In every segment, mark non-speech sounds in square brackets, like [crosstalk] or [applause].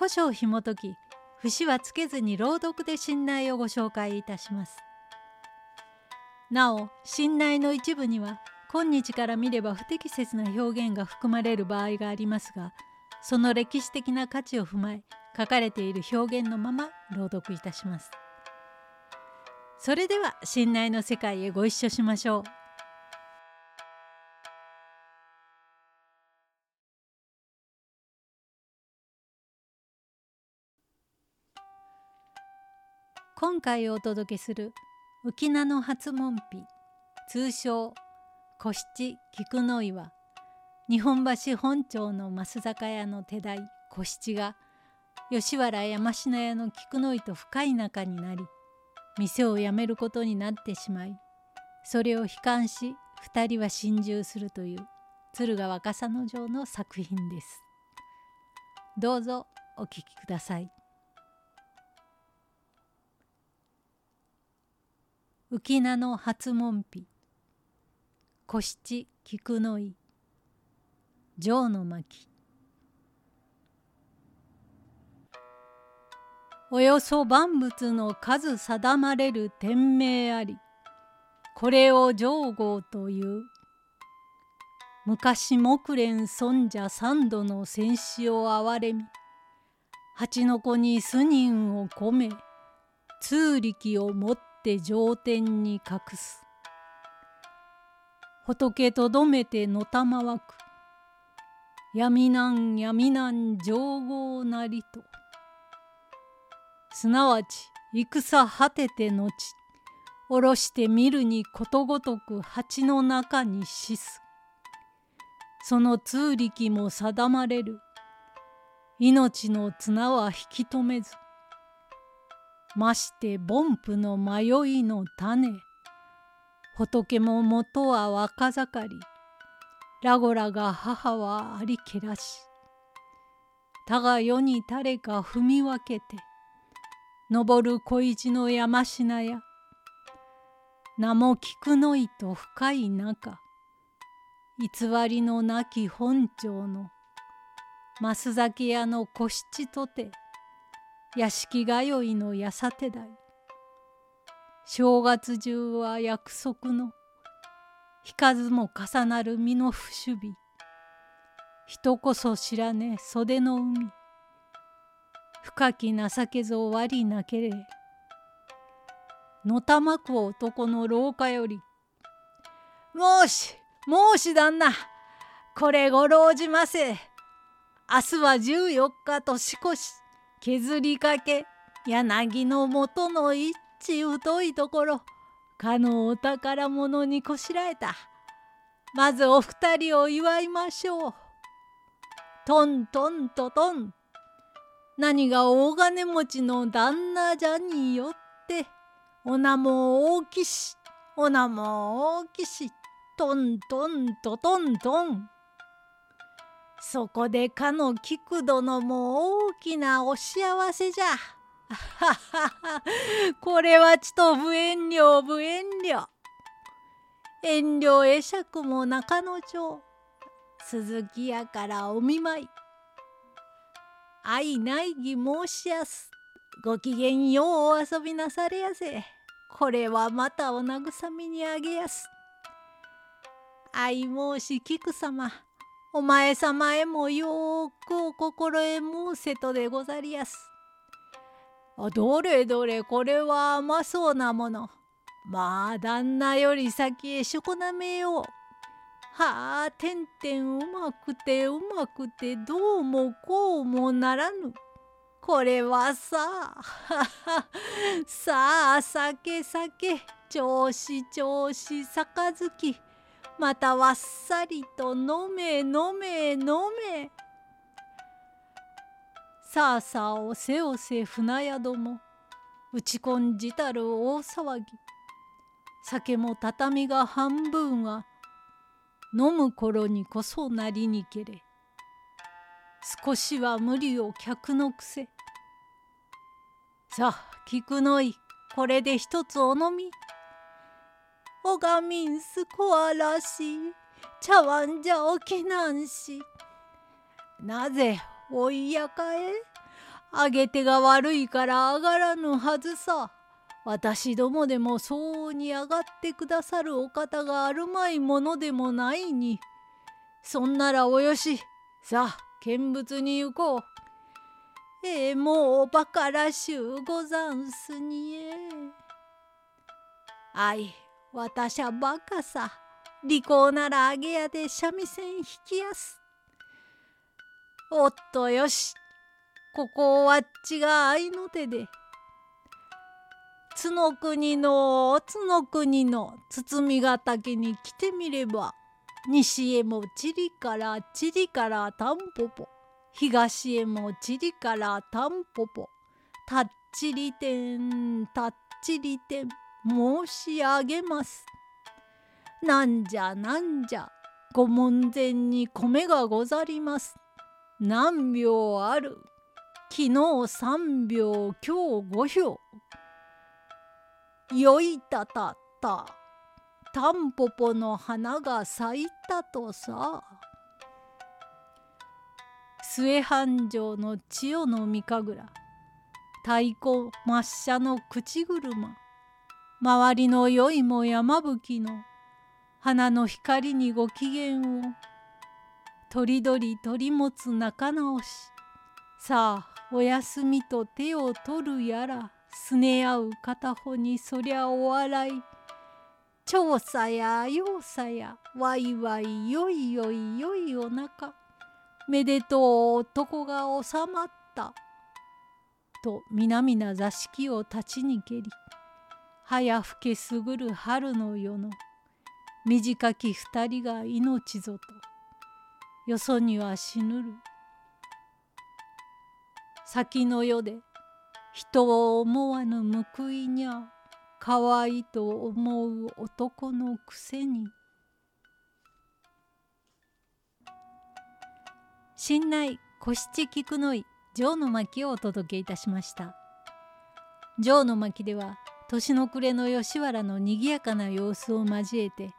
古書を紐解き節はつけずに朗読で信頼をご紹介いたします。なお信頼の一部には今日から見れば不適切な表現が含まれる場合がありますがその歴史的な価値を踏まえ書かれている表現のまま朗読いたします。それでは信頼の世界へご一緒しましょう。今回お届けする浮名の初門碑通称小七菊の岩日本橋本町の増坂屋の手代小七が吉原山科屋の菊の井と深い仲になり店を辞めることになってしまいそれを悲観し2人は心中するという敦賀若狭の城の作品です。どうぞお聴きください。浮名の初門碑小七菊の井城の巻およそ万物の数定まれる天命あり。これを上号という。昔木蓮尊者三度の戦死を憐れみ。八の子に数人を込め。通力をもってって上天に隠す。仏とどめてのたまわく。闇なん闇なん上号なりと。すなわち戦果てて後おろして見るにことごとく鉢の中に死す。その通力も定まれる。命の綱は引き止めず。まして凡夫の迷いの種。仏も元は若盛り。ラゴラが母はありけらし。他が世に誰か踏み分けて。登る小一の山品や。名も菊の糸深い中。偽りのなき本庁の増酒屋の小七とて。屋敷通いのやさて代正月中は約束の引かずも重なる身の不守備人こそ知らねえ袖の海。深き情けぞわりなけれ。のたまく男の廊下より「申し申し旦那これごろうじませ。明日は14日年越し。削りかけ柳の元の一致太いところかのお宝物にこしらえた。まずお二人を祝いましょう。トントントトン。何が大金持ちの旦那じゃによってお名も大きしお名も大きし。トントントトントン。そこでかの菊殿も大きなお幸せじゃ。は [laughs] これはちと無遠慮無遠慮。遠慮会釈も中野町。鈴木屋からお見舞い。愛ないぎ申しやす。ごきげんようお遊びなされやせ。これはまたお慰みにあげやす。愛申し菊様。お前様へもよくお心へ申せとでござりやす。どれどれこれは甘そうなもの。まあ旦那より先へしょこなめよう。はあてんてんうまくてうまくてどうもこうもならぬ。これはさあさあ酒酒調子調子杯またわっさりと飲め飲め飲め。さあさあおせおせ船宿も打ち込んじたる大騒ぎ。酒も畳が半分は飲む頃にこそなりにけれ。少しは無理を客のくせさあ菊の井これで一つお飲み。おがみんすこわらし茶碗じゃおけなんしなぜおいやかえ？あげ手が悪いから上がらぬはずさ。私どもでも相応に上がってくださるお方があるまいものでもないに。そんならおよし。さあ、見物に行こう。ええ、もうバカらしゅうござんすにえ。あい、私はバカさ。利口ならあげやで三味線引きやす。おっとよし。ここはっちが愛の手で。津の国の津の国の包みが竹に来てみれば西へも地理から地理からタンポポ東へも地理からタンポポたっちりてんたっちりてん申し上げます。なんじゃなんじゃご門前に米がござります。何秒ある？昨日3秒今日5票よいたたった。タンポポの花が咲いたとさ。末繁盛の千代の御神楽。太鼓抹茶の口車。周りの酔いも山吹の花の光にご機嫌をとりどり取り持つ仲直し。さあお休みと手を取るやらすね合う片方にそりゃお笑い。調査や要さやわいわいよいよいよいおなかめでとう男が収まった。と皆々座敷を立ちにけり早更けすぐる春の夜の短き二人が命ぞとよそには死ぬる。先の世で人を思わぬ報いにゃ可愛いと思う男のくせに。新内小七菊の井城の巻をお届けいたしました。城の巻では年の暮れの吉原のにぎやかな様子を交えて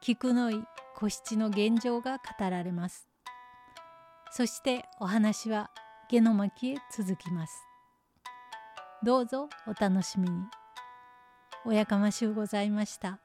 菊の井小七の現状が語られますそしてお話は下の巻へ続きますどうぞお楽しみに。おやかましゅうございました。